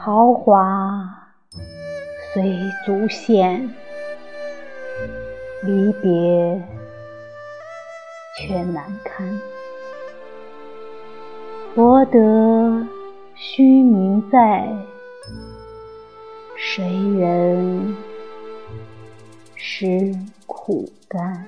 豪华虽足现，离别却难堪。博得虚名在，谁人识苦甘？